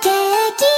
ケーキ